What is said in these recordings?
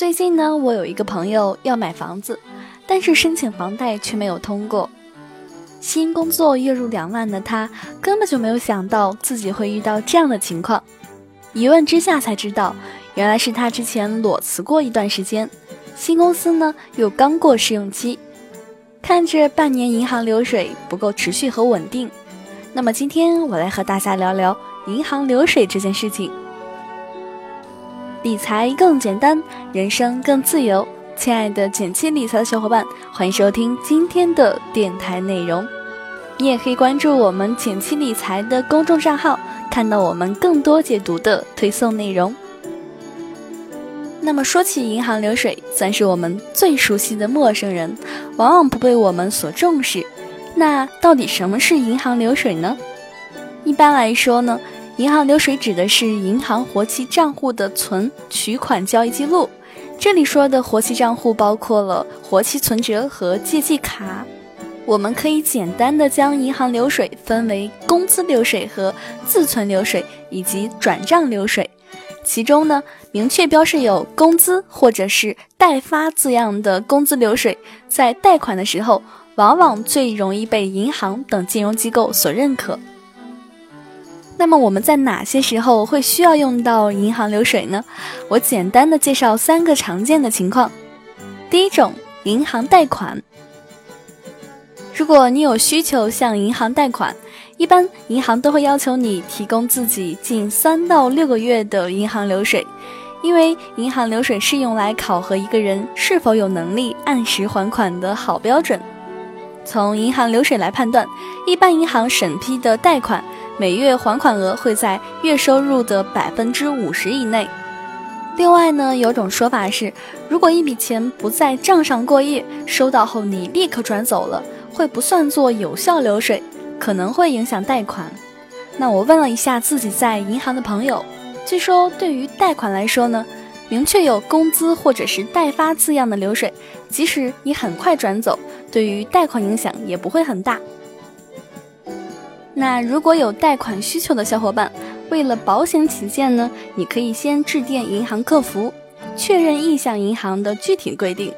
最近呢，我有一个朋友要买房子，但是申请房贷却没有通过。新工作月入两万的他，根本就没有想到自己会遇到这样的情况。一问之下才知道，原来是他之前裸辞过一段时间，新公司呢又刚过试用期，看着半年银行流水不够持续和稳定。那么今天我来和大家聊聊银行流水这件事情。理财更简单，人生更自由。亲爱的简七理财的小伙伴，欢迎收听今天的电台内容。你也可以关注我们简七理财的公众账号，看到我们更多解读的推送内容。那么说起银行流水，算是我们最熟悉的陌生人，往往不被我们所重视。那到底什么是银行流水呢？一般来说呢？银行流水指的是银行活期账户的存取款交易记录。这里说的活期账户包括了活期存折和借记卡。我们可以简单的将银行流水分为工资流水和自存流水以及转账流水。其中呢，明确标示有工资或者是代发字样的工资流水，在贷款的时候往往最容易被银行等金融机构所认可。那么我们在哪些时候会需要用到银行流水呢？我简单的介绍三个常见的情况。第一种，银行贷款。如果你有需求向银行贷款，一般银行都会要求你提供自己近三到六个月的银行流水，因为银行流水是用来考核一个人是否有能力按时还款的好标准。从银行流水来判断，一般银行审批的贷款。每月还款额会在月收入的百分之五十以内。另外呢，有种说法是，如果一笔钱不在账上过夜，收到后你立刻转走了，会不算作有效流水，可能会影响贷款。那我问了一下自己在银行的朋友，据说对于贷款来说呢，明确有工资或者是代发字样的流水，即使你很快转走，对于贷款影响也不会很大。那如果有贷款需求的小伙伴，为了保险起见呢，你可以先致电银行客服，确认意向银行的具体规定。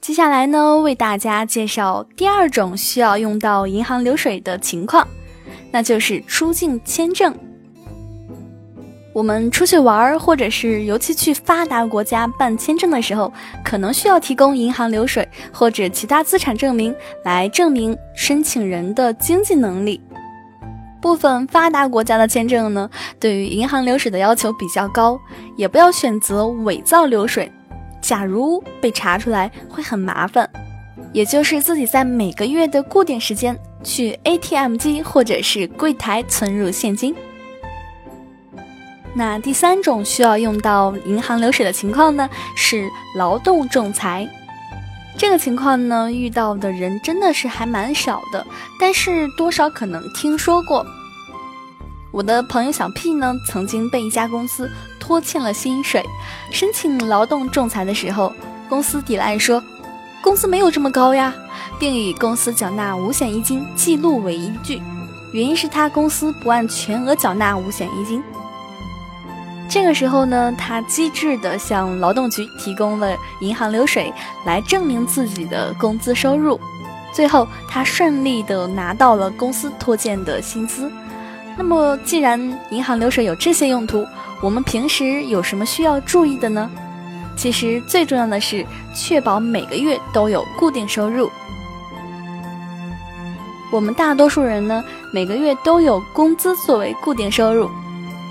接下来呢，为大家介绍第二种需要用到银行流水的情况，那就是出境签证。我们出去玩，或者是尤其去发达国家办签证的时候，可能需要提供银行流水或者其他资产证明来证明申请人的经济能力。部分发达国家的签证呢，对于银行流水的要求比较高，也不要选择伪造流水。假如被查出来，会很麻烦。也就是自己在每个月的固定时间去 ATM 机或者是柜台存入现金。那第三种需要用到银行流水的情况呢，是劳动仲裁。这个情况呢，遇到的人真的是还蛮少的，但是多少可能听说过。我的朋友小 P 呢，曾经被一家公司拖欠了薪水，申请劳动仲裁的时候，公司抵赖说，工资没有这么高呀，并以公司缴纳五险一金记录为依据，原因是他公司不按全额缴纳五险一金。这个时候呢，他机智地向劳动局提供了银行流水来证明自己的工资收入，最后他顺利地拿到了公司拖欠的薪资。那么，既然银行流水有这些用途，我们平时有什么需要注意的呢？其实最重要的是确保每个月都有固定收入。我们大多数人呢，每个月都有工资作为固定收入。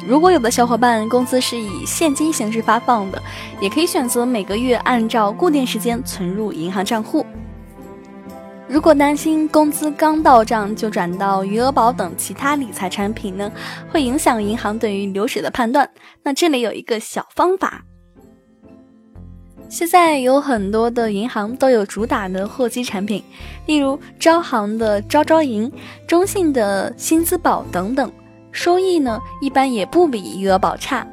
如果有的小伙伴工资是以现金形式发放的，也可以选择每个月按照固定时间存入银行账户。如果担心工资刚到账就转到余额宝等其他理财产品呢，会影响银行对于流水的判断，那这里有一个小方法。现在有很多的银行都有主打的货基产品，例如招行的招招银、中信的薪资宝等等。收益呢，一般也不比余额宝差。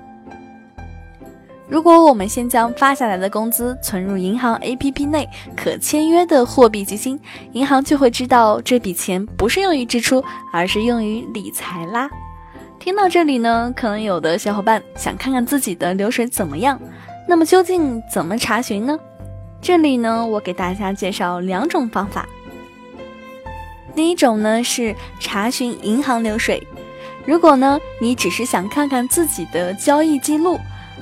如果我们先将发下来的工资存入银行 APP 内可签约的货币基金，银行就会知道这笔钱不是用于支出，而是用于理财啦。听到这里呢，可能有的小伙伴想看看自己的流水怎么样。那么究竟怎么查询呢？这里呢，我给大家介绍两种方法。第一种呢是查询银行流水。如果呢你只是想看看自己的交易记录，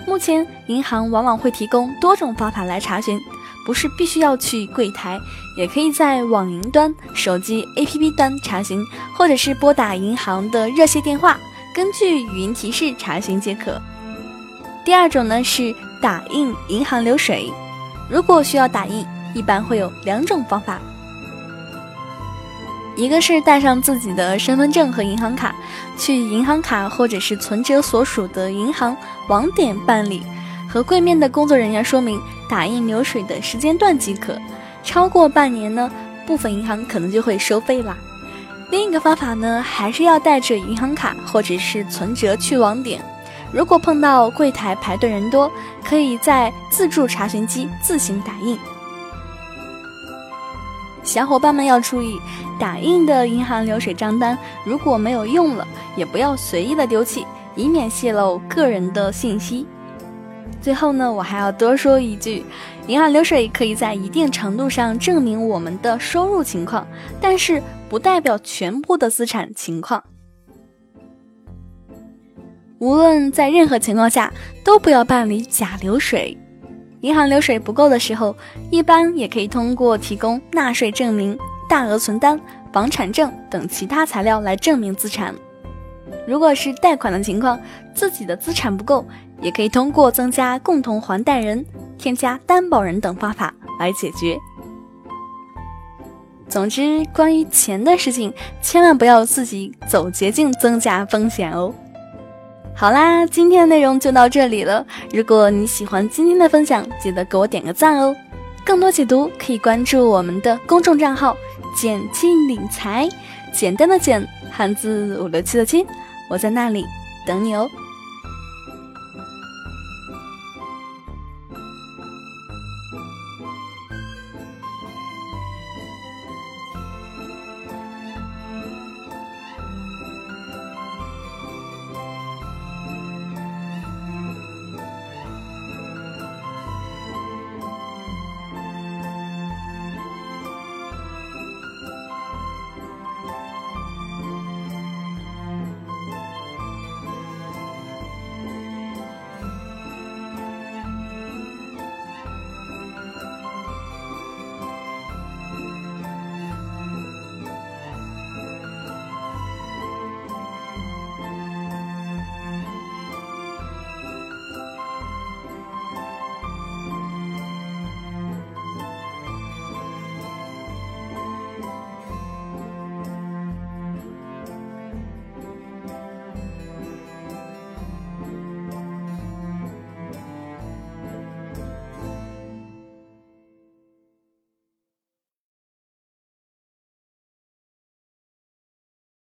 目前银行往往会提供多种方法来查询，不是必须要去柜台，也可以在网银端、手机 APP 端查询，或者是拨打银行的热线电话，根据语音提示查询即可。第二种呢是打印银行流水。如果需要打印，一般会有两种方法。一个是带上自己的身份证和银行卡，去银行卡或者是存折所属的银行网点办理，和柜面的工作人员说明打印流水的时间段即可。超过半年呢，部分银行可能就会收费啦。另一个方法呢，还是要带着银行卡或者是存折去网点。如果碰到柜台排队人多，可以在自助查询机自行打印。小伙伴们要注意，打印的银行流水账单如果没有用了，也不要随意的丢弃，以免泄露个人的信息。最后呢，我还要多说一句，银行流水可以在一定程度上证明我们的收入情况，但是不代表全部的资产情况。无论在任何情况下，都不要办理假流水。银行流水不够的时候，一般也可以通过提供纳税证明、大额存单、房产证等其他材料来证明资产。如果是贷款的情况，自己的资产不够，也可以通过增加共同还贷人、添加担保人等方法来解决。总之，关于钱的事情，千万不要自己走捷径，增加风险哦。好啦，今天的内容就到这里了。如果你喜欢今天的分享，记得给我点个赞哦。更多解读可以关注我们的公众账号“简进理财”，简单的简，汉字五六七的七，我在那里等你哦。